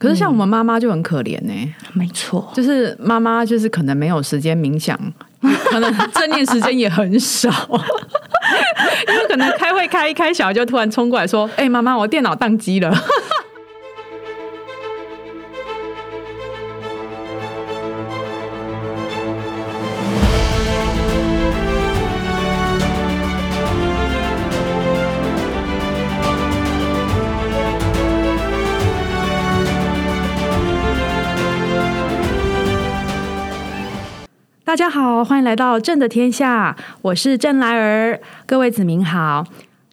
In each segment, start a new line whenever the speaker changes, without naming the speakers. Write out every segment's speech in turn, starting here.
可是像我们妈妈就很可怜呢、
没错，
就是妈妈就是可能没有时间冥想，可能正念时间也很少，因为可能开会开一开，小孩就突然冲过来说：“哎、妈妈，我电脑宕机了。” 好，欢迎来到朕的天下，我是朕来儿，各位子民好。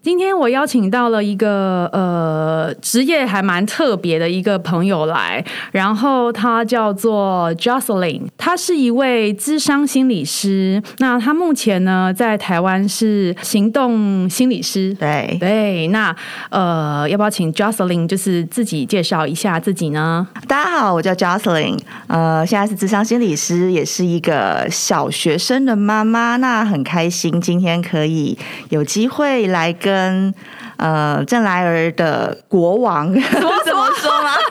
今天我邀请到了一个呃职业还蛮特别的一个朋友来，然后他叫做 Jocelyn，他是一位智商心理师。那他目前呢在台湾是行动心理师。
对，
对，那呃，要不要请 Jocelyn 就是自己介绍一下自己呢？
大家好，我叫 Jocelyn，呃，现在是智商心理师，也是一个小学生的妈妈。那很开心今天可以有机会来跟呃郑莱儿的国王怎么怎么说吗？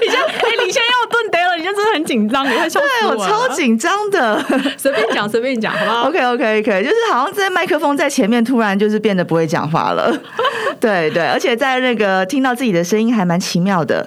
你现在，哎、你现在要顿呆了，你就真的很紧张，你会笑死
对我超紧张的。
随便讲，随便讲，好不好
？OK OK OK，就是好像在麦克风在前面，突然就是变得不会讲话了。对对，而且在那个听到自己的声音还蛮奇妙的。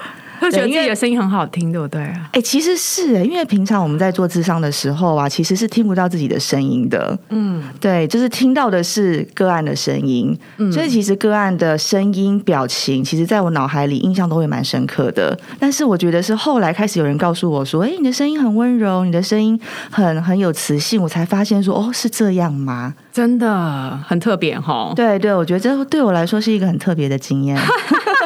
会觉得自己的声音很好听，对不对？
哎、其实是哎，因为平常我们在做智商的时候啊，其实是听不到自己的声音的。
嗯，
对，就是听到的是个案的声音，所以其实个案的声音、表情，其实在我脑海里印象都会蛮深刻的。但是我觉得是后来开始有人告诉我说：“哎，你的声音很温柔，你的声音很很有磁性。”我才发现说：“哦，是这样吗
真的很特别哈？”。
对对，我觉得这对我来说是一个很特别的经验，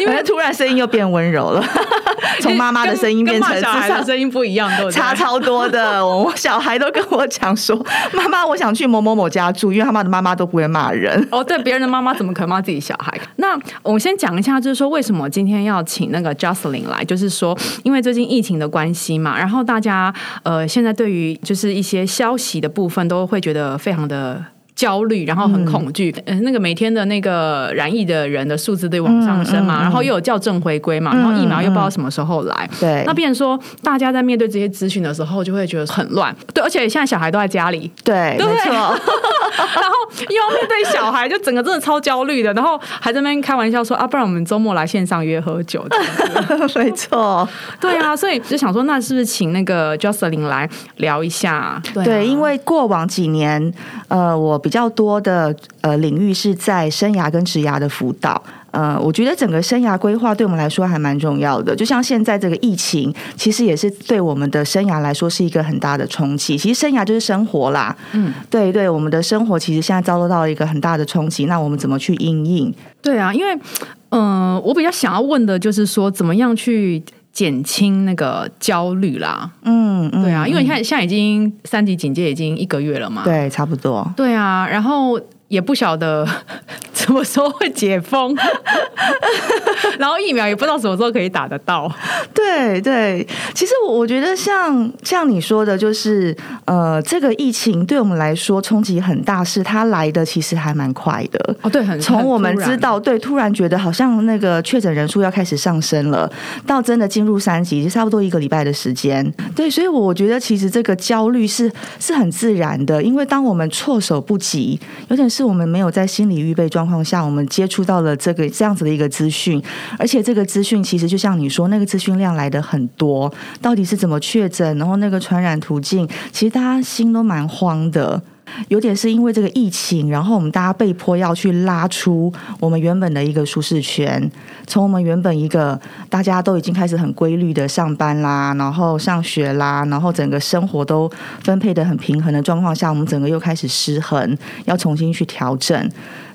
因为突然声音又变温柔了，从妈妈的声音变成
小孩的声音不一样，对对？
差超多的。我小孩都跟我讲说：“妈妈，我想去某某某家住，因为他妈的妈妈都不会骂人。
哦，对，别人的妈妈怎么可能骂自己小孩？那我先讲一下，就是说为什么今天要请那个 Jocelyn 来，就是说，因为最近疫情的关系嘛，然后大家呃现在对于就是一些消息的部分都会觉得非常的。焦虑，然后很恐惧。嗯、那个每天的那个染疫的人的数字都往上升嘛，
嗯嗯嗯
然后又有校正回归嘛，然后疫苗又不知道什么时候来。
对
那变成说大家在面对这些资讯的时候，就会觉得很乱。对，而且现在小孩都在家里，
对，
对
没错，
然后又要面对小孩，就整个真的超焦虑的，然后还在那边开玩笑说啊，不然我们周末来线上约喝酒。
没错。
对啊，所以就想说，那是不是请那个 Jocelyn 来聊一下？对啊
对，因为过往几年，呃，我比较多的呃领域是在生涯跟职涯的辅导。呃，我觉得整个生涯规划对我们来说还蛮重要的。就像现在这个疫情，其实也是对我们的生涯来说是一个很大的冲击。其实生涯就是生活啦，
嗯，
对对，我们的生活其实现在遭受到了一个很大的冲击。那我们怎么去应应？
对啊，因为嗯、呃我比较想要问的就是说，怎么样去减轻那个焦虑啦？
嗯，嗯
对啊，因为
嗯
你看现在已经三级警戒已经一个月了嘛。
对，差不多。
对啊，然后也不晓得什么时候会解封，然后疫苗也不知道什么时候可以打得到。
对对，其实我我觉得像像你说的，就是呃，这个疫情对我们来说冲击很大，是它来的其实还蛮快的。
哦，对，很
从我们知道，对，突然觉得好像那个确诊人数要开始上升了，到真的进入三级，就差不多一个礼拜的时间。对，所以我觉得其实这个焦虑是是很自然的，因为当我们措手不及，有点是我们没有在心理预备状况下，我们接触到了这个这样子的一个资讯，而且这个资讯其实就像你说，那个资讯量来的很多，到底是怎么确诊，然后那个传染途径，其实大家心都蛮慌的。有点是因为这个疫情，然后我们大家被迫要去拉出我们原本的一个舒适圈，从我们原本一个大家都已经开始很规律的上班啦，然后上学啦，然后整个生活都分配的很平衡的状况下，我们整个又开始失衡，要重新去调整。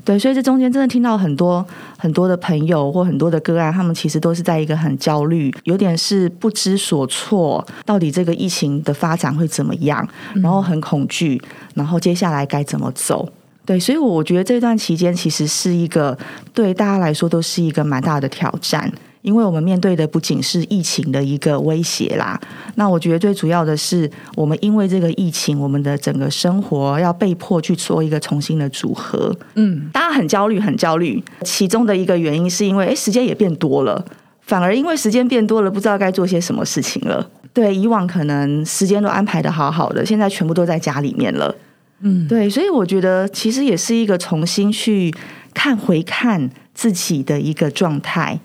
对，所以这中间真的听到很多很多的朋友或很多的个案，他们其实都是在一个很焦虑，有点是不知所措，到底这个疫情的发展会怎么样，然后很恐惧，然后接下来该怎么走。对，所以我觉得这段期间其实是一个对大家来说都是一个蛮大的挑战。因为我们面对的不仅是疫情的一个威胁啦，那我觉得最主要的是，我们因为这个疫情，我们的整个生活要被迫去做一个重新的组合。
嗯，
大家很焦虑，很焦虑。其中的一个原因是因为，哎，时间也变多了，反而因为时间变多了，不知道该做些什么事情了。对，以往可能时间都安排的好好的，现在全部都在家里面了。
嗯，
对，所以我觉得其实也是一个重新去看、回看自己的一个状态。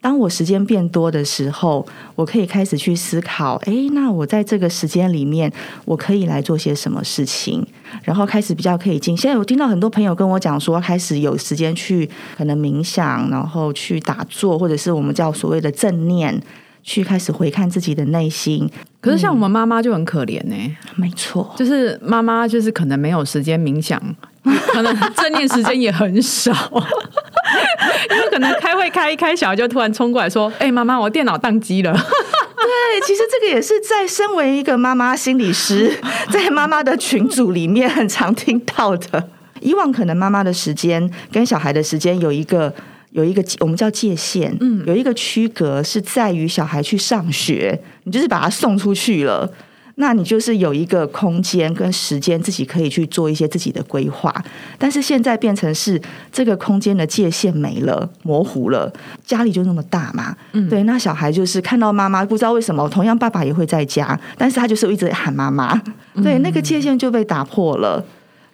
当我时间变多的时候，我可以开始去思考：哎，那我在这个时间里面，我可以来做些什么事情？然后开始比较可以静。现在我听到很多朋友跟我讲说，开始有时间去可能冥想，然后去打坐，或者是我们叫所谓的正念，去开始回看自己的内心。
可是像我们妈妈就很可怜呢、
没错，
就是妈妈就是可能没有时间冥想，可能正念时间也很少，因为可能开会开一开，小孩就突然冲过来说：“哎、妈妈，我电脑宕机了。
对，其实这个也是在身为一个妈妈心理师，在妈妈的群组里面很常听到的。以往可能妈妈的时间跟小孩的时间有一个有一个我们叫界限，嗯，有一个区隔是在于小孩去上学，你就是把他送出去了。那你就是有一个空间跟时间，自己可以去做一些自己的规划。但是现在变成是这个空间的界限没了，模糊了。家里就那么大嘛，嗯，对。那小孩就是看到妈妈，不知道为什么，同样爸爸也会在家，但是他就是一直喊妈妈，对，那个界限就被打破了。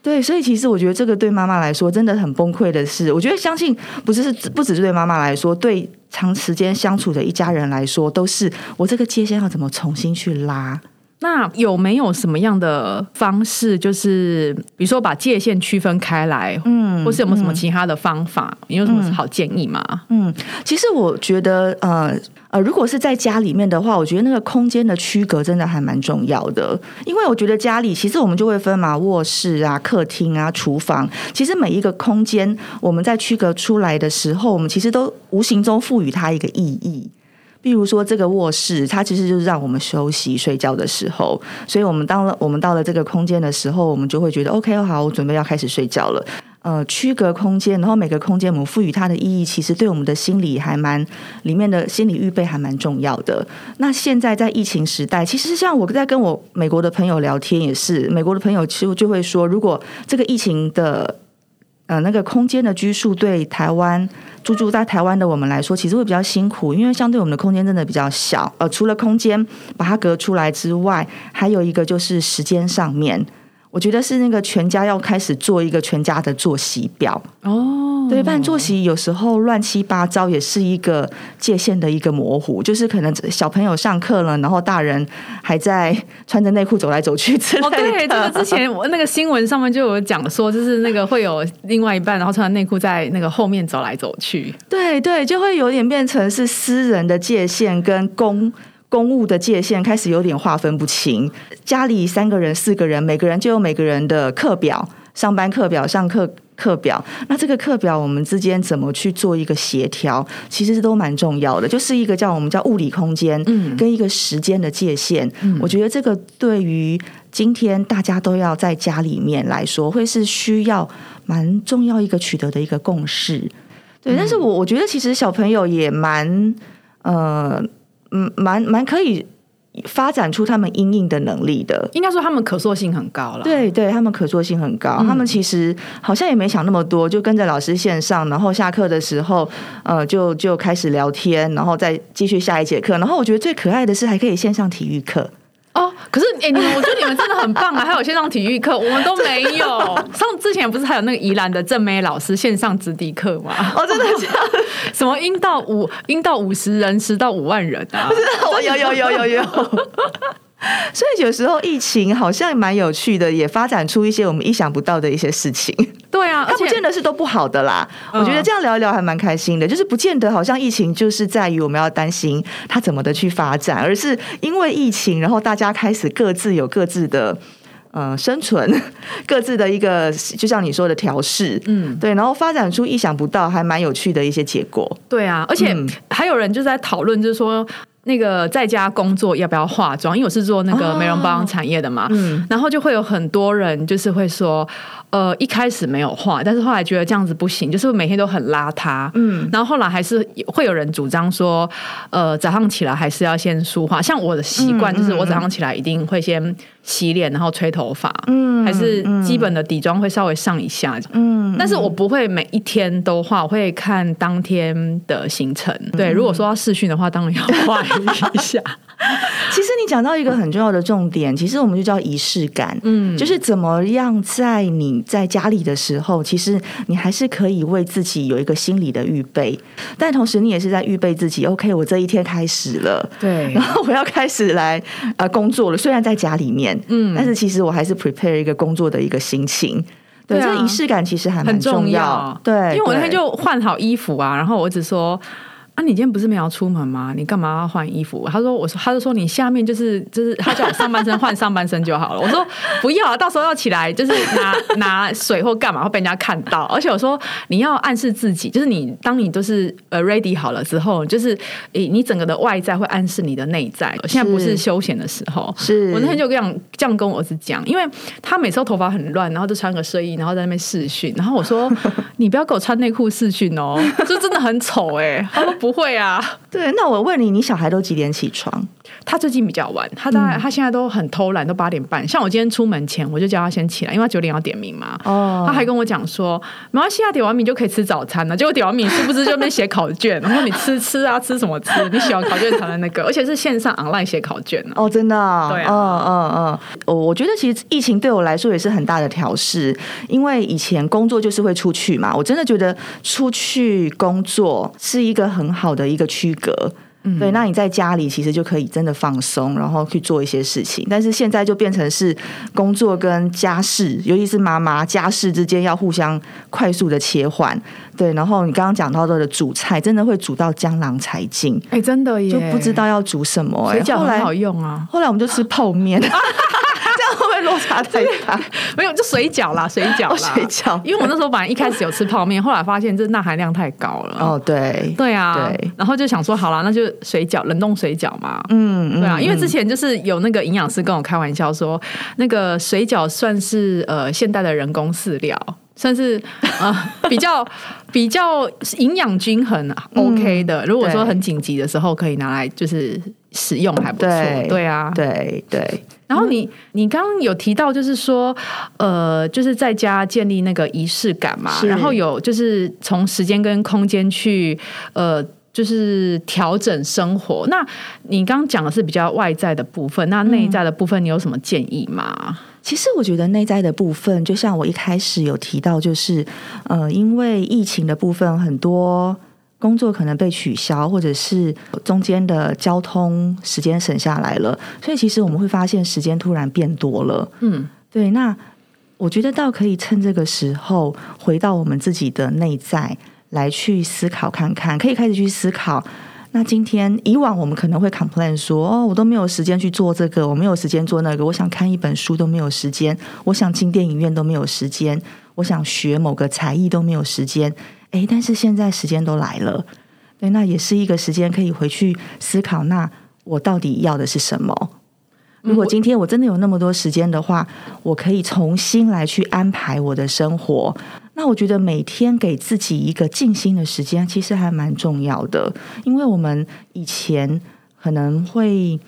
对，所以其实我觉得这个对妈妈来说真的很崩溃的事。我觉得相信不只是不只是对妈妈来说，对长时间相处的一家人来说，都是我这个界限要怎么重新去拉。
那有没有什么样的方式，就是比如说把界限区分开来，
嗯
或是有没有什么其他的方法？你有什么好建议吗？
嗯，其实我觉得，呃呃，如果是在家里面的话，我觉得那个空间的区隔真的还蛮重要的，因为我觉得家里其实我们就会分嘛，卧室啊、客厅啊、厨房，其实每一个空间我们在区隔出来的时候，我们其实都无形中赋予它一个意义。比如说这个卧室，它其实就是让我们休息、睡觉的时候，所以我们到了我们到了这个空间的时候，我们就会觉得 OK，好，我准备要开始睡觉了。呃，区隔空间，然后每个空间我们赋予它的意义，其实对我们的心理还蛮里面的心理预备还蛮重要的。那现在在疫情时代，其实像我在跟我美国的朋友聊天，也是美国的朋友其实就会说，如果这个疫情的呃那个空间的拘束对台湾住住在台湾的我们来说，其实会比较辛苦，因为相对我们的空间真的比较小。呃，除了空间把它隔出来之外，还有一个就是时间上面。我觉得是那个全家要开始做一个全家的作息表，
哦，
对，不然作息有时候乱七八糟，也是一个界限的一个模糊。就是可能小朋友上课了，然后大人还在穿着内裤走来走去之类的。
哦，对，这个之前我那个新闻上面就有讲说，就是那个会有另外一半，然后穿着内裤在那个后面走来走去。
对对，就会有点变成是私人的界限跟公。公务的界限开始有点划分不清，家里三个人、四个人，每个人就有每个人的课表、上班课表、上课课表。那这个课表我们之间怎么去做一个协调，其实都蛮重要的，就是一个叫我们叫物理空间，
嗯
跟一个时间的界限。嗯我觉得这个对于今天大家都要在家里面来说，会是需要蛮重要一个取得的一个共识。对，但是我我觉得其实小朋友也蛮呃。嗯，蛮蛮可以发展出他们应应的能力的。
应该说他们可塑性很高了。
对对，他们可塑性很高。他们其实好像也没想那么多，就跟着老师线上，然后下课的时候，呃，就就开始聊天，然后再继续下一节课。然后我觉得最可爱的是还可以线上体育课。
哦，可是哎、你们我觉得你们真的很棒啊！还有线上体育课，我们都没有。上之前不是还有那个宜兰的郑妹老师线上直笛课吗？
哦，真的这样？
什么阴到五阴到五十人，十到五万人啊？
我有有有有有。所以有时候疫情好像蛮有趣的，也发展出一些我们意想不到的一些事情。
对啊，
它不见得是都不好的啦。
嗯
我觉得这样聊一聊还蛮开心的，就是不见得好像疫情就是在于我们要担心它怎么的去发展，而是因为疫情，然后大家开始各自有各自的。呃，生存 各自的一个，就像你说的调试，
嗯，
对，然后发展出意想不到、还蛮有趣的一些结果。
对啊，而且
嗯
还有人就在讨论，就是说，那个在家工作要不要化妆？因为我是做那个美容保养产业的嘛，
嗯
然后就会有很多人就是会说，呃，一开始没有化，但是后来觉得这样子不行，就是每天都很邋遢，
嗯
然后后来还是会有人主张说，呃，早上起来还是要先梳化。像我的习惯就是，我早上起来一定会先洗脸，然后吹头发，
嗯
还是基本的底妆会稍微上一下，
嗯
但是我不会每一天都画，我会看当天的行程。对，如果说要试训的话，当然要画一下。
其实你讲到一个很重要的重点，其实我们就叫仪式感，
嗯
就是怎么样在你在家里的时候，其实你还是可以为自己有一个心理的预备，但同时你也是在预备自己，OK，我这一天开始了。
对
然后我要开始来呃工作了，虽然在家里面，
嗯
但是其实我还是 prepare 一个工作的一个心情。对，这仪式感其实还蛮
重
要。
要，
对，
因为我那天就换好衣服啊，然后我只说。啊，你今天不是没有要出门吗？你干嘛要换衣服？他说，我说，他就说你下面就是就是，他叫我上半身换上半身就好了。我说不要啊，到时候要起来就是拿拿水或干嘛会被人家看到。而且我说你要暗示自己，就是你当你都是呃 ready 好了之后，就是你你整个的外在会暗示你的内在。现在不是休闲的时候，
是
我那天就这样这样跟我儿子讲，因为他每次都头发很乱，然后就穿个睡衣，然后在那边试训，然后我说你不要给我穿内裤试训哦，就真的很丑哎、他说不会啊，
对，那我问你，你小孩都几点起床？
他最近比较晚，他大概、他现在都很偷懒，都八点半。像我今天出门前，我就叫他先起来，因为他九点要点名嘛。
哦
他还跟我讲说，没关系啊，点完名就可以吃早餐了。结果点完名，是不是就在那边写考卷，然后你吃吃啊，吃什么吃？你喜欢考卷才能那个，而且是线上 online 写考卷呢、
哦，真的啊，
对啊
嗯嗯嗯，我我觉得其实疫情对我来说也是很大的调试，因为以前工作就是会出去嘛，我真的觉得出去工作是一个很好的一个区隔。对，那你在家里其实就可以真的放松，然后去做一些事情。但是现在就变成是工作跟家事，尤其是妈妈家事之间要互相快速的切换。对，然后你刚刚讲到的煮菜，真的会煮到江郎才尽，
哎、真的耶，
就不知道要煮什么、哎，
水饺
后来
很好用啊。
后来我们就吃泡面，这样会不会落差太大？
没有，就水饺啦，水饺啦，
哦水饺
因为我那时候本来一开始有吃泡面，后来发现这钠含量太高了。
哦，对，
对啊，
对
然后就想说，好啦，那就水饺，冷冻水饺嘛。
嗯，
对啊，
嗯
因为之前就是有那个营养师跟我开玩笑说，那个水饺算是呃现代的人工饲料，算是呃 比较比较营养均衡、OK 的。如果说很紧急的时候，可以拿来就是使用，还不错。
对
对啊，
对对，
然后你你刚刚有提到，就是说，呃，就是在家建立那个仪式感嘛，然后有就是从时间跟空间去呃。就是调整生活。那你刚刚讲的是比较外在的部分，那内在的部分你有什么建议吗？
其实我觉得内在的部分，就像我一开始有提到，就是呃，因为疫情的部分，很多工作可能被取消，或者是中间的交通时间省下来了，所以其实我们会发现时间突然变多了。
嗯，
对，那我觉得倒可以趁这个时候回到我们自己的内在来去思考看看，可以开始去思考。那今天以往我们可能会 complain 说，哦，我都没有时间去做这个，我没有时间做那个，我想看一本书都没有时间，我想进电影院都没有时间，我想学某个才艺都没有时间。诶，但是现在时间都来了，对，那也是一个时间可以回去思考，那我到底要的是什么？如果今天我真的有那么多时间的话，我可以重新来去安排我的生活。那我觉得每天给自己一个静心的时间，其实还蛮重要的，因为我们以前可能会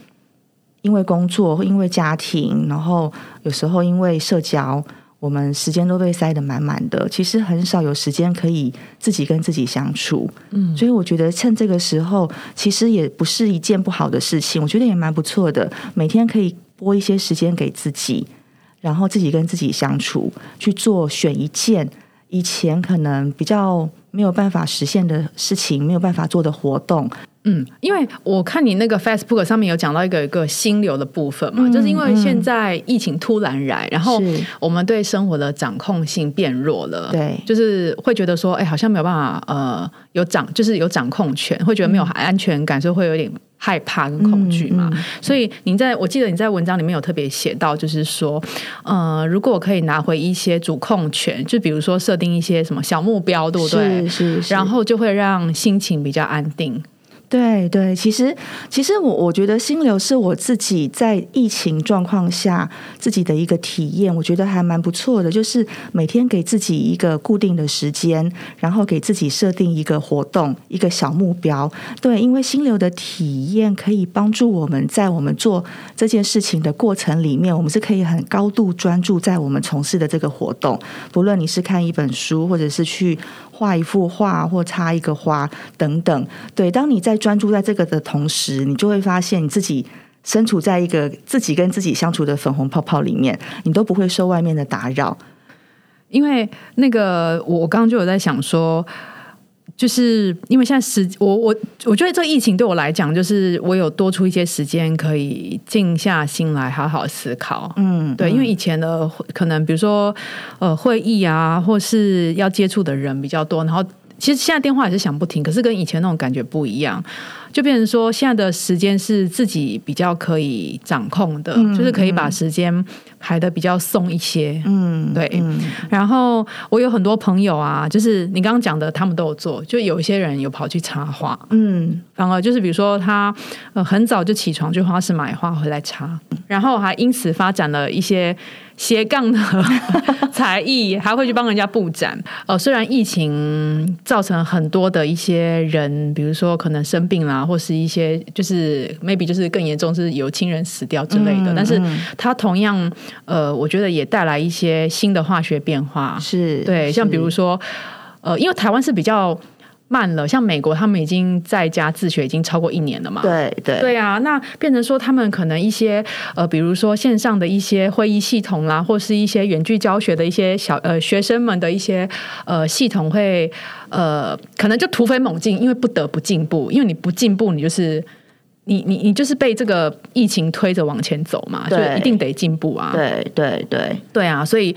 因为工作，会因为家庭，然后有时候因为社交，我们时间都被塞得满满的，其实很少有时间可以自己跟自己相处。嗯，所以我觉得趁这个时候，其实也不是一件不好的事情，我觉得也蛮不错的。每天可以拨一些时间给自己，然后自己跟自己相处，去做选一件以前可能比较没有办法实现的事情，没有办法做的活动。
嗯，因为我看你那个 Facebook 上面有讲到一个一个心流的部分嘛，
嗯
就是因为现在疫情突然来，然后我们对生活的掌控性变弱了，
对
就是会觉得说，哎，好像没有办法，呃，有掌就是有掌控权，会觉得没有安全感，所以会有点害怕跟恐惧嘛。
嗯
所以你在我记得你在文章里面有特别写到，就是说，呃，如果我可以拿回一些主控权，就比如说设定一些什么小目标，对不对？
是是是，
然后就会让心情比较安定。
对对，其实其实我我觉得心流是我自己在疫情状况下自己的一个体验，我觉得还蛮不错的。就是每天给自己一个固定的时间，然后给自己设定一个活动、一个小目标。对，因为心流的体验可以帮助我们在我们做这件事情的过程里面，我们是可以很高度专注在我们从事的这个活动。不论你是看一本书，或者是去画一幅画，或插一个花等等。对，当你在专注在这个的同时，你就会发现你自己身处在一个自己跟自己相处的粉红泡泡里面，你都不会受外面的打扰。
因为那个，我刚刚就有在想说，就是因为现在时，我我我觉得这疫情对我来讲，就是我有多出一些时间可以静下心来好好思考。
嗯，
对，因为以前的可能比如说呃会议啊，或是要接触的人比较多，然后其实现在电话也是响不停，可是跟以前那种感觉不一样。就变成说，现在的时间是自己比较可以掌控的，就是可以把时间排的比较松一些。
嗯，
对。然后我有很多朋友啊，就是你刚刚讲的，他们都有做。就有一些人有跑去插花，
嗯，
反而就是比如说他呃很早就起床去花市买花回来插，然后还因此发展了一些斜杠的 才艺，还会去帮人家布展。呃，虽然疫情造成很多的一些人，比如说可能生病啦。或是一些就是 maybe 就是更严重是有亲人死掉之类的，但是它同样呃，我觉得也带来一些新的化学变化。
是
对，像比如说呃，因为台湾是比较慢了，像美国他们已经在家自学已经超过一年了嘛。
对对
对啊，那变成说他们可能一些呃，比如说线上的一些会议系统啦，或是一些远距教学的一些小呃学生们的一些呃系统会。呃，可能就突飞猛进，因为不得不进步，因为你不进步，你就是你你你就是被这个疫情推着往前走嘛，就一定得进步啊。
对对对
对啊，所以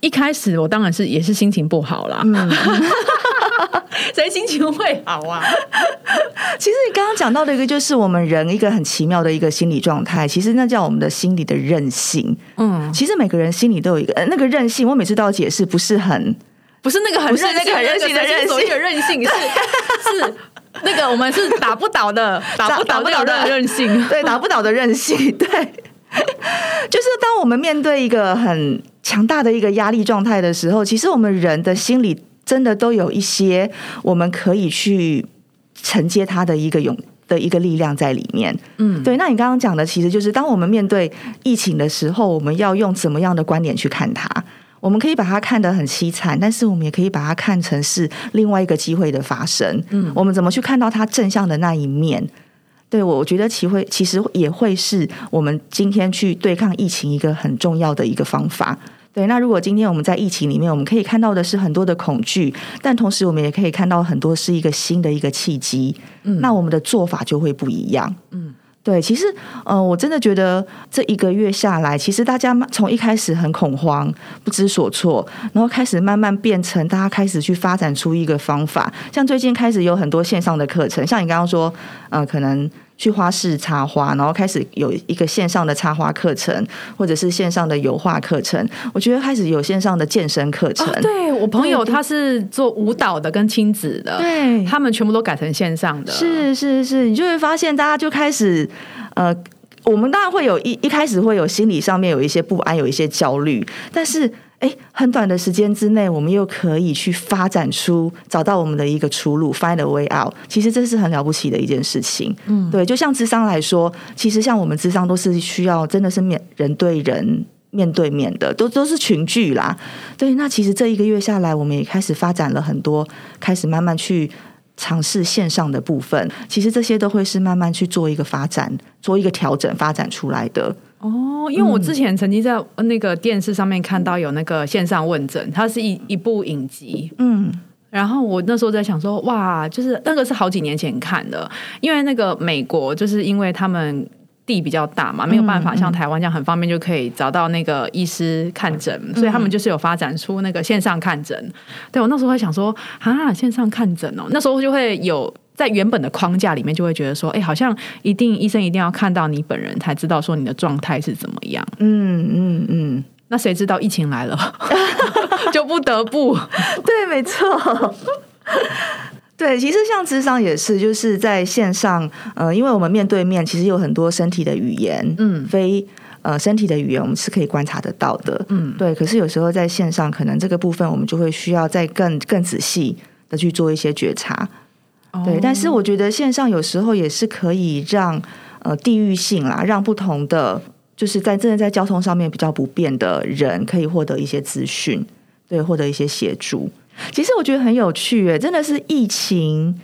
一开始我当然是也是心情不好啦。谁心情会好啊？
其实你刚刚讲到的一个，就是我们人一个很奇妙的一个心理状态，其实那叫我们的心理的韧性。
嗯，
其实每个人心里都有一个那个韧性，我每次都要解释，不是很。
不是那个很
是那个很任性的任性，
的任性是 是那个我们是打不倒的，打不倒的任性，
对，打不倒的任性，对，就是当我们面对一个很强大的一个压力状态的时候，其实我们人的心里真的都有一些我们可以去承接它的一个勇的一个力量在里面。
嗯，
对。那你刚刚讲的，其实就是当我们面对疫情的时候，我们要用怎么样的观点去看它？我们可以把它看得很凄惨，但是我们也可以把它看成是另外一个机会的发生。
嗯，
我们怎么去看到它正向的那一面？对我，我觉得其会其实也会是我们今天去对抗疫情一个很重要的一个方法。对，那如果今天我们在疫情里面，我们可以看到的是很多的恐惧，但同时我们也可以看到很多是一个新的一个契机。
嗯，
那我们的做法就会不一样。
嗯。
对，其实，呃，我真的觉得这一个月下来，其实大家从一开始很恐慌、不知所措，然后开始慢慢变成大家开始去发展出一个方法，像最近开始有很多线上的课程，像你刚刚说，呃，可能。去花市插花，然后开始有一个线上的插花课程，或者是线上的油画课程。我觉得开始有线上的健身课程。
对我朋友他是做舞蹈的跟亲子的，
对，
他们全部都改成线上的。
是是是，你就会发现大家就开始呃，我们当然会有一一开始会有心理上面有一些不安，有一些焦虑，但是。哎，很短的时间之内，我们又可以去发展出找到我们的一个出路，find a way out。其实这是很了不起的一件事情。
嗯，
对，就像智商来说，其实像我们智商都是需要真的是面人对人面对面的，都都是群聚啦。对，那其实这一个月下来，我们也开始发展了很多，开始慢慢去尝试线上的部分。其实这些都会是慢慢去做一个发展，做一个调整，发展出来的。
哦，因为我之前曾经在那个电视上面看到有那个线上问诊，它是一一部影集，
嗯，
然后我那时候在想说，哇，就是那个是好几年前看的，因为那个美国就是因为他们地比较大嘛，没有办法像台湾这样很方便就可以找到那个医师看诊，所以他们就是有发展出那个线上看诊。对我那时候会想说，啊，线上看诊哦，那时候就会有。在原本的框架里面，就会觉得说，哎，好像一定医生一定要看到你本人才知道说你的状态是怎么样。
嗯嗯嗯。
那谁知道疫情来了，就不得不
对，没错。对，其实像智商也是，就是在线上，呃，因为我们面对面，其实有很多身体的语言，嗯，非呃身体的语言，我们是可以观察得到的，嗯，对。可是有时候在线上，可能这个部分我们就会需要再更更仔细的去做一些觉察，对。但是我觉得线上有时候也是可以让呃地域性啦，让不同的就是在真的在交通上面比较不便的人，可以获得一些资讯，对，获得一些协助。其实我觉得很有趣，诶，真的是疫情。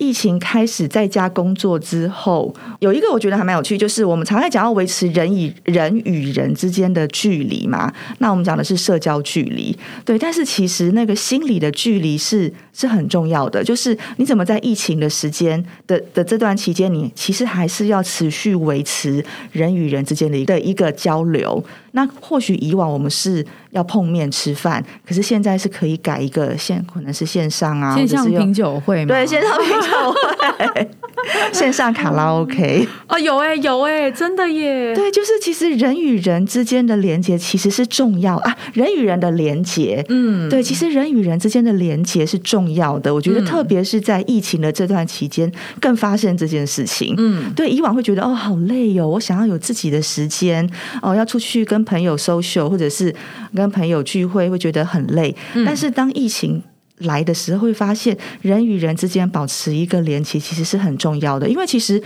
疫情开始在家工作之后，有一个我觉得还蛮有趣，就是我们常在讲要维持人与人与人之间的距离嘛。那我们讲的是社交距离，对。但是其实那个心理的距离是是很重要的，就是你怎么在疫情的时间的的这段期间，你其实还是要持续维持人与人之间的一个一个交流。那或许以往我们是要碰面吃饭，可是现在是可以改一个线，可能是线上啊，
线上品酒会，
对，线上品酒会，线上卡拉 OK
啊，有哎，有哎，真的耶，
对，就是其实人与人之间的连接其实是重要啊，人与人的连接，嗯，对，其实人与人之间的连接是重要的，我觉得特别是在疫情的这段期间更发现这件事情，嗯，对，以往会觉得哦好累哟，我想要有自己的时间哦，要出去跟。跟朋友 social 或者是跟朋友聚会会觉得很累，但是当疫情来的时候，会发现人与人之间保持一个连接其实是很重要的。因为其实，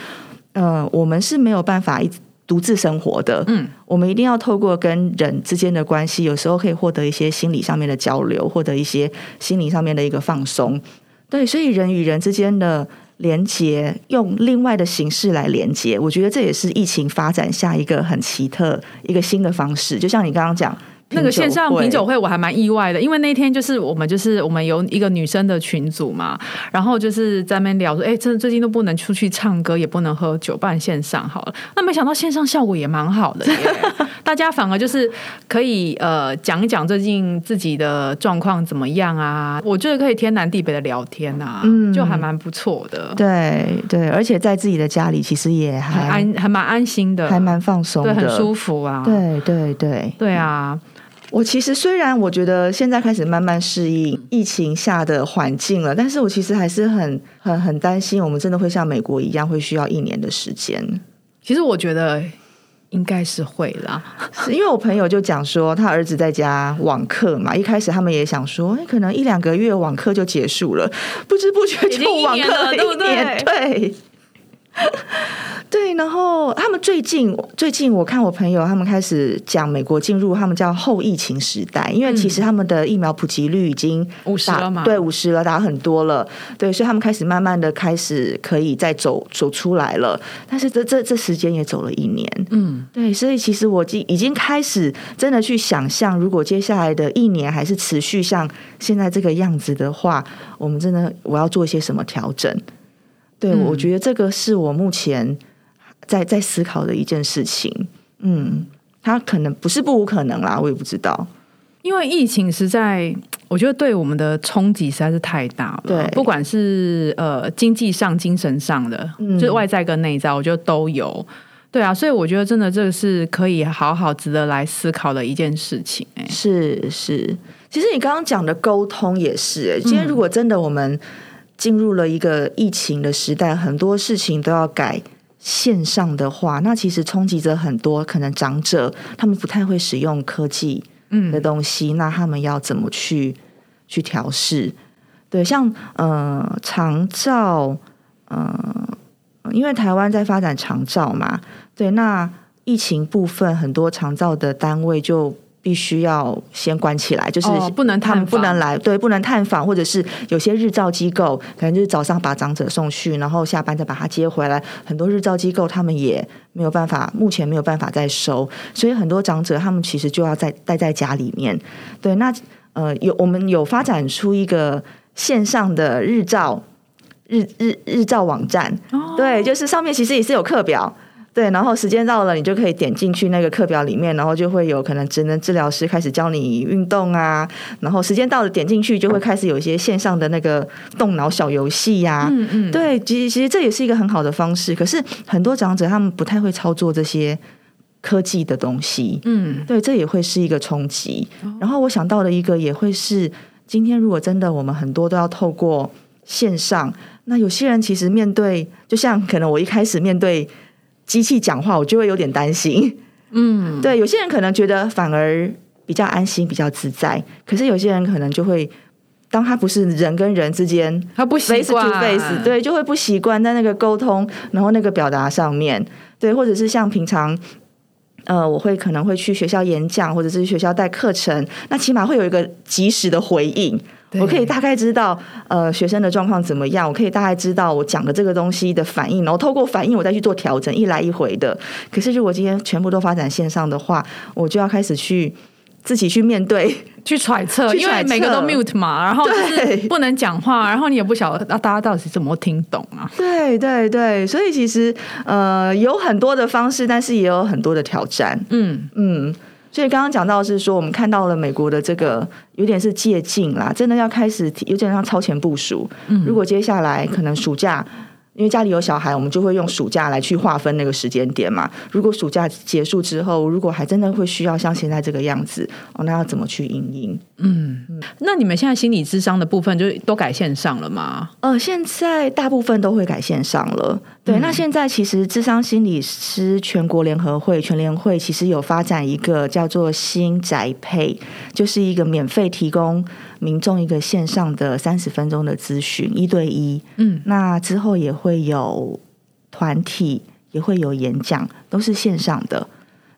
呃，我们是没有办法一独自生活的，嗯，我们一定要透过跟人之间的关系，有时候可以获得一些心理上面的交流，获得一些心理上面的一个放松。对，所以人与人之间的。连接用另外的形式来连接，我觉得这也是疫情发展下一个很奇特、一个新的方式。就像你刚刚讲。
那个线上品酒会我还蛮意外的，因为那天就是我们就是我们有一个女生的群组嘛，然后就是在那边聊说，哎，真的最近都不能出去唱歌，也不能喝酒，办线上好了。那没想到线上效果也蛮好的，大家反而就是可以呃讲一讲最近自己的状况怎么样啊？我觉得可以天南地北的聊天啊，嗯，就还蛮不错的。
对对，而且在自己的家里其实也还
安还蛮安心的，
还蛮放松，
对，很舒服啊。
对对对，
对啊。
我其实虽然我觉得现在开始慢慢适应疫情下的环境了，但是我其实还是很很很担心，我们真的会像美国一样会需要一年的时间。
其实我觉得应该是会啦，
是因为我朋友就讲说，他儿子在家网课嘛，一开始他们也想说，可能一两个月网课就结束了，不知不觉就网课了，对不对对？对。然后他们最近最近，我看我朋友他们开始讲美国进入他们叫后疫情时代，因为其实他们的疫苗普及率已经
五十了嘛，
对，五十了，打很多了，对，所以他们开始慢慢的开始可以再走走出来了，但是这这这时间也走了一年，嗯，对，所以其实我已已经开始真的去想象，如果接下来的一年还是持续像现在这个样子的话，我们真的我要做一些什么调整？对，我觉得这个是我目前。在在思考的一件事情，嗯，他可能不是不无可能啦，我也不知道，
因为疫情实在，我觉得对我们的冲击实在是太大了，
对，
不管是呃经济上、精神上的，就是外在跟内在，我觉得都有，对啊，所以我觉得真的这个是可以好好值得来思考的一件事情，哎，
是是，其实你刚刚讲的沟通也是，哎，今天如果真的我们进入了一个疫情的时代，很多事情都要改。线上的话，那其实冲击着很多可能长者，他们不太会使用科技的东西，那他们要怎么去去调试？对，像呃长照，呃，因为台湾在发展长照嘛，对，那疫情部分很多长照的单位就。必须要先关起来，就是
不能他们
不能来，对，不能探访，或者是有些日照机构，可能就是早上把长者送去，然后下班再把他接回来。很多日照机构他们也没有办法，目前没有办法再收，所以很多长者他们其实就要在待在家里面。对，那呃，有我们有发展出一个线上的日照日日日照网站，对，就是上面其实也是有课表。对，然后时间到了，你就可以点进去那个课表里面，然后就会有可能职能治疗师开始教你运动啊。然后时间到了，点进去就会开始有一些线上的那个动脑小游戏呀。嗯嗯。对，其实其实这也是一个很好的方式。可是很多长者他们不太会操作这些科技的东西。嗯。对，这也会是一个冲击。然后我想到的一个也会是，今天如果真的我们很多都要透过线上。那有些人其实面对，就像可能我一开始面对机器讲话，我就会有点担心。嗯，对，有些人可能觉得反而比较安心、比较自在，可是有些人可能就会，当他不是人跟人之间，
他不习
face to
惯
face，对，就会不习惯在那个沟通，然后那个表达上面，对，或者是像平常。呃，我会可能会去学校演讲，或者是学校带课程，那起码会有一个及时的回应，
对
我可以大概知道呃学生的状况怎么样，我可以大概知道我讲的这个东西的反应，然后透过反应我再去做调整，一来一回的。可是如果今天全部都发展线上的话，我就要开始去自己去面对，
去揣测，因为每个都 mute 嘛，然后就是不能讲话，然后你也不晓得啊，大家到底是怎么听懂啊？
对对对，所以其实呃有很多的方式，但是也有很多的挑战。
嗯，
嗯，所以刚刚讲到是说，我们看到了美国的这个有点是借镜啦，真的要开始有点像超前部署。
嗯
如果接下来可能暑假。因为家里有小孩，我们就会用暑假来去划分那个时间点嘛。如果暑假结束之后，如果还真的会需要像现在这个样子，哦，那要怎么去应应？
那你们现在心理智商的部分就都改线上了吗？
呃，现在大部分都会改线上了。对，那现在其实智商心理师全国联合会全联会其实有发展一个叫做新宅配，就是一个免费提供民众一个线上的三十分钟的咨询，一对一。
嗯，
那之后也会有团体，也会有演讲，都是线上的。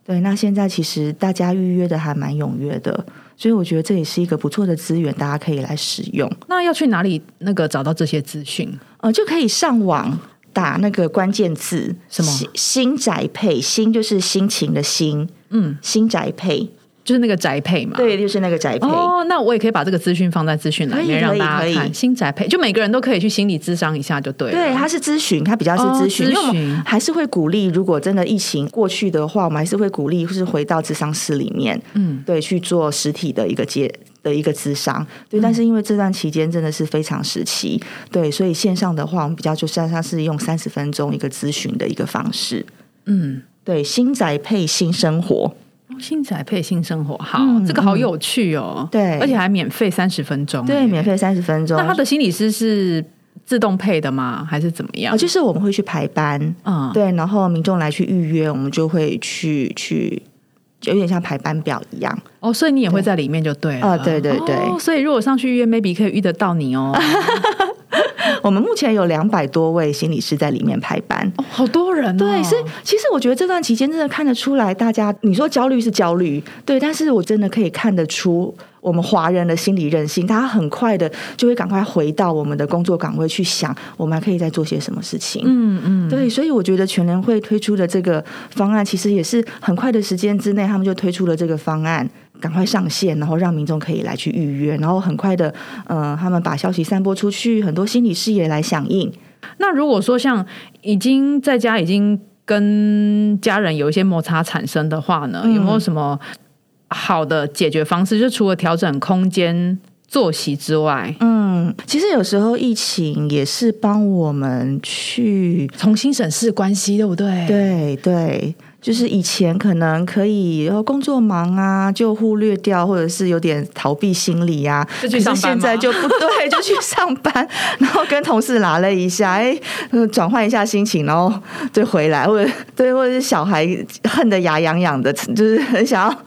对，那现在其实大家预约的还蛮踊跃的，所以我觉得这也是一个不错的资源，大家可以来使用。
那要去哪里那个找到这些资讯？
呃，就可以上网打那个关键字，
什么
新新宅配，新就是心情的心，
嗯，
新宅配，
就是那个宅配嘛。。
对，就是那个宅配。
哦，那我也可以把这个资讯放在资讯栏里面让大家看。新宅配就每个人都可以去心理咨商一下就对了。
对，它是咨询，它比较是
哦
咨询，因为还是会鼓励，如果真的疫情过去的话，我们还是会鼓励，是回到咨商室里面，
嗯，
对，去做实体的一个接的一个咨商。对，但是因为这段期间真的是非常时期，对，所以线上的话，我们比较就是它是用三十分钟一个咨询的一个方式。
嗯，
对，新宅配新生活。
新宅配新生活，好，
嗯
这个好有趣哦。
对
而且还免费三十分钟。
对，免。费三十分钟。
那他的心理师是自动配的吗？还是怎么样？
啊，就是我们会去排班，
嗯，
对，然后民众来去预约，我们就会去去，就有点像排班表一样。
哦，所以你也会在里面就对了。
啊对对对
哦所以如果上去预约，maybe 可以遇得到你哦。
我们目前有两百多位心理师在里面排班。
哦，好多人哦。
对，所以其实我觉得这段期间真的看得出来，大家你说焦虑是焦虑，对，但是我真的可以看得出我们华人的心理韧性，大家很快的就会赶快回到我们的工作岗位去想，我们还可以再做些什么事情。
嗯嗯，
对，所以我觉得全联会推出的这个方案，其实也是很快的时间之内，他们就推出了这个方案，赶快上线，然后让民众可以来去预约，然后很快的，呃，他们把消息散播出去，很多心理师也来响应。
那如果说像已经在家已经跟家人有一些摩擦产生的话呢，
嗯
有没有什么好的解决方式？就除了调整空间、作息之外，
嗯，其实有时候疫情也是帮我们去，
重新审视关系，对不对？
对对。就是以前可能可以，然后工作忙啊，就忽略掉，或者是有点逃避心理啊。
就去上班吗
现在就不对，就去上班，然后跟同事拉了一下，哎，呃转换一下心情，然后对回来，或者对，或者是小孩恨得牙痒痒的，就是很想要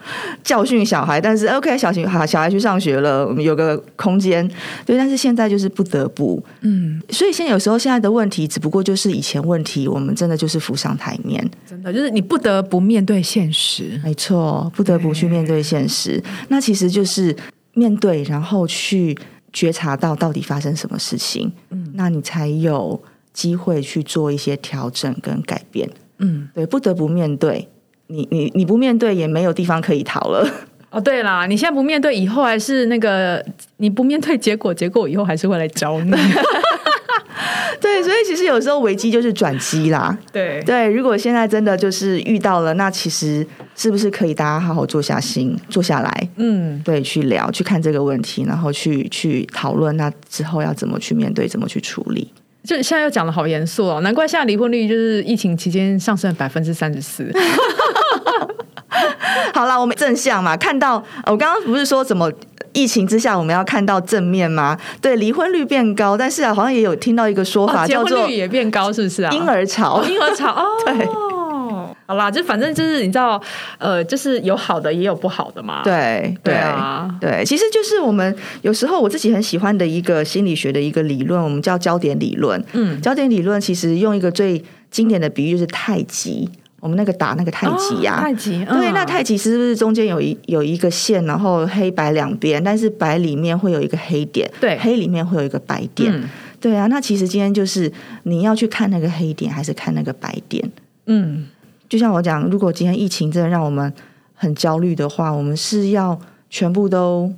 教训小孩，但是 OK，小孩好，小孩去上学了，我们有个空间，对，但是现在就是不得不，
嗯，
所以现在有时候现在的问题，只不过就是以前问题，我们真的就是浮上台面。
真的就是你不得不面对现实。
没错，不得不去面对现实。那其实就是面对，然后去觉察到到底发生什么事情，嗯，那你才有机会去做一些调整跟改变。
嗯，
对，不得不面对。你你你不面对，也没有地方可以逃了。
哦，对啦，你现在不面对，以后还是那个你不面对结果，结果以后还是会来找你。
对，所以其实有时候危机就是转机啦。
对
对，如果现在真的就是遇到了，那其实是不是可以大家好好坐下心，坐下来，
嗯，
对，去聊，去看这个问题，然后去去讨论，那之后要怎么去面对，怎么去处理。
就现在又讲的好严肃哦，难怪现在离婚率就是疫情期间上升百分之三十四。
好啦，我们正向嘛，看到呃我刚刚不是说怎么疫情之下我们要看到正面吗？对，离婚率变高，但是啊，好像也有听到一个说法
哦
叫做
率也变高，是不是啊？
婴儿潮
哦，。婴儿潮哦，
对。
好啦，就反正就是你知道，呃，就是有好的也有不好的嘛。
对
对啊，
对，其实就是我们有时候我自己很喜欢的一个心理学的一个理论，我们叫焦点理论。
嗯，
焦点理论其实用一个最经典的比喻就是太极，我们那个打那个太极呀、
哦太极，
对，
嗯
那太极是不是中间有一有一个线，然后黑白两边，但是白里面会有一个黑点，
对。
黑里面会有一个白点，
嗯。
对啊。那其实今天就是你要去看那个黑点，还是看那个白点？
嗯，
就像我讲，如果今天疫情真的让我们很焦虑的话，我们是要全部都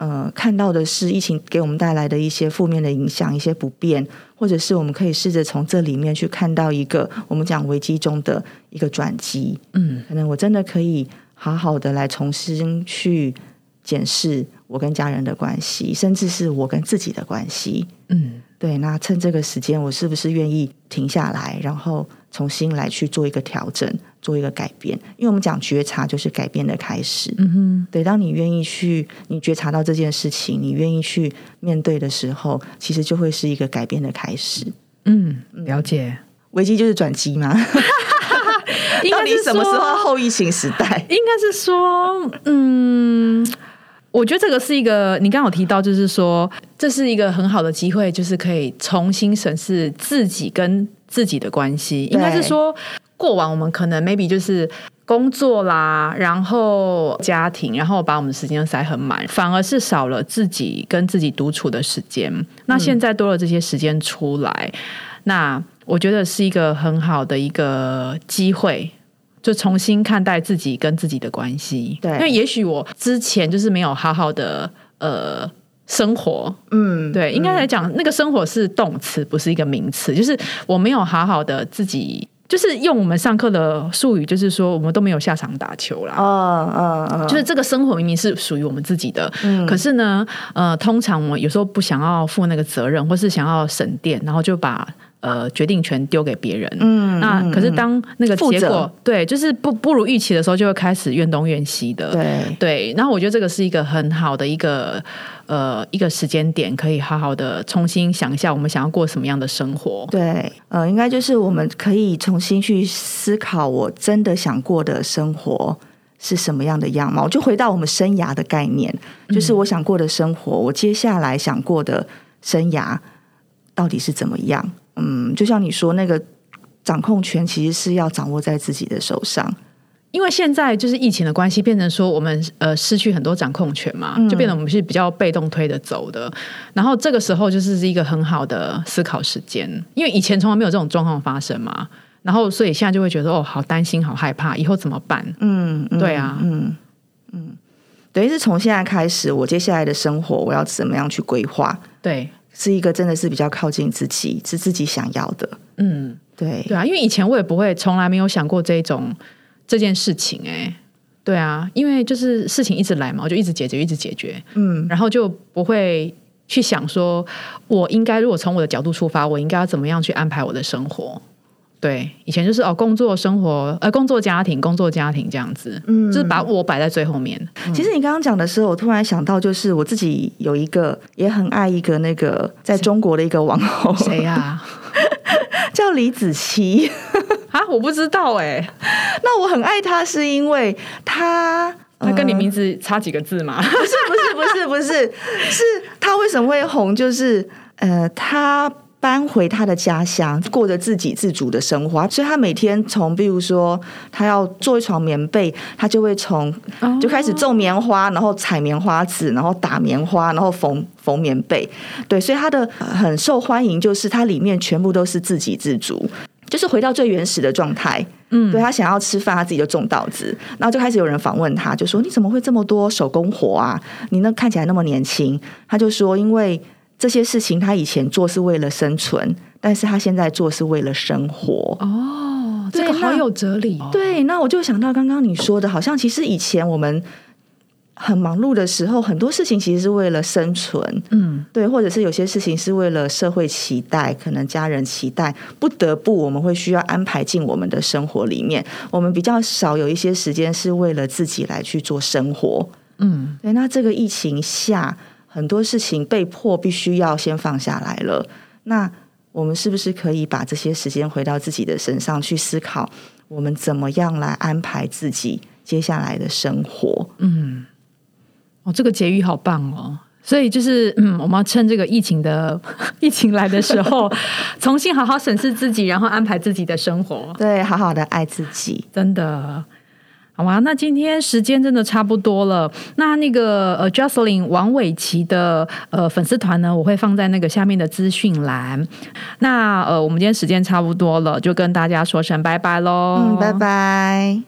呃看到的是疫情给我们带来的一些负面的影响、一些不便，或者是我们可以试着从这里面去看到一个我们讲危机中的一个转机。
嗯，
可能我真的可以好好的来重新去检视我跟家人的关系，甚至是我跟自己的关系。
嗯，
对，那趁这个时间，我是不是愿意停下来，然后重新来去做一个调整，做一个改变？因为我们讲觉察就是改变的开始。
嗯哼，
对，当你愿意去，你觉察到这件事情，你愿意去面对的时候，其实就会是一个改变的开始。
嗯，了解。
危机就是转机吗？
应
到底
该是
什么时候后疫情时代？
应该是说，嗯，我觉得这个是一个，你刚刚有提到，就是说，这是一个很好的机会，就是可以重新审视自己跟自己的关系。应该是说，过往我们可能 maybe 就是。工作啦，然后家庭，然后把我们的时间塞很满，反而是少了自己跟自己独处的时间。那现在多了这些时间出来，那我觉得是一个很好的一个机会，就重新看待自己跟自己的关系。
对
因为也许我之前就是没有好好的呃生活，
嗯，
对，应该来讲，那个生活是动词，不是一个名词，就是我没有好好的自己。就是用我们上课的术语，就是说我们都没有下场打球啦。
嗯嗯嗯，
就是这个生活明明是属于我们自己的，
嗯
可是呢，呃，通常我有时候不想要负那个责任，或是想要省电，然后就把呃决定权丢给别人。
嗯
那可是当那个结果对，就是不不如预期的时候，就会开始怨东怨西的。
对
对，然后我觉得这个是一个很好的一个呃一个时间点，可以好好的重新想一下，我们想要过什么样的生活。
对，呃，应该就是我们可以重新去思考，我真的想过的生活是什么样的样貌。就回到我们生涯的概念，就是我想过的生活，我接下来想过的生涯到底是怎么样？嗯，就像你说，那个掌控权其实是要掌握在自己的手上。
因为现在就是疫情的关系，变成说我们呃失去很多掌控权嘛，就变得我们是比较被动推着走的。然后这个时候就是一个很好的思考时间，因为以前从来没有这种状况发生嘛。然后所以现在就会觉得哦，好担心，好害怕，以后怎么办？
嗯，嗯
对啊
嗯嗯，等于是从现在开始，我接下来的生活我要怎么样去规划，
对，
是一个真的是比较靠近自己，是自己想要的。
嗯，
对，
对啊，因为以前我也不会，从来没有想过这种这件事情、哎，对啊，因为就是事情一直来嘛，我就一直解决，一直解决，
嗯，
然后就不会去想说，我应该如果从我的角度出发，我应该要怎么样去安排我的生活。对，以前就是哦，工作、生活，呃，工作、家庭，工作、家庭这样子，嗯，就是把我摆在最后面。
其实你刚刚讲的时候，我突然想到，就是我自己有一个也很爱一个那个在中国的一个网红，
谁呀、
叫李子柒。
啊？我不知道哎、
那我很爱他，是因为他。
他跟你
呃
名字差几个字吗？
不是不是不是不是，是他为什么会红？就是呃，他搬回他的家乡，过着自给自足的生活，所以他每天从，比如说他要做一床棉被，他就会从就开始种棉花，然后采棉花籽，然后打棉花，然后缝缝棉被。对，所以他的呃很受欢迎，就是它里面全部都是自给自足。就是回到最原始的状态，嗯，对他想要吃饭，他自己就种稻子，然后就开始有人访问他，就说你怎么会这么多手工活啊？你那看起来那么年轻，他就说因为这些事情他以前做是为了生存，但是他现在做是为了生活。
哦，这个好有哲理、哦。
对，那我就想到刚刚你说的，好像其实以前我们很忙碌的时候，很多事情其实是为了生存，
嗯，
对，或者是有些事情是为了社会期待，可能家人期待，不得不我们会需要安排进我们的生活里面。我们比较少有一些时间是为了自己来去做生活。
嗯，
对，那这个疫情下，很多事情被迫必须要先放下来了。那我们是不是可以把这些时间回到自己的身上去思考，我们怎么样来安排自己接下来的生活？
嗯哦，这个结语好棒哦。所以就是，嗯，我们要趁这个疫情的 疫情来的时候，重新好好审视自己，然后安排自己的生活。
对，好好的爱自己。
真的。好啊，那今天时间真的差不多了。那那个呃，Jocelyn 王伟琪的呃粉丝团呢，我会放在那个下面的资讯栏。那呃，我们今天时间差不多了，就跟大家说声拜拜喽。
嗯，拜。拜。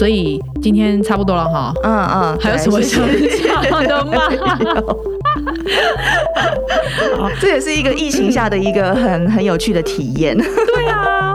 所以今天差不多了哈。
嗯嗯，
还有什么想讲的吗？
这也是一个疫情下的一个很很有趣的体验。
对啊。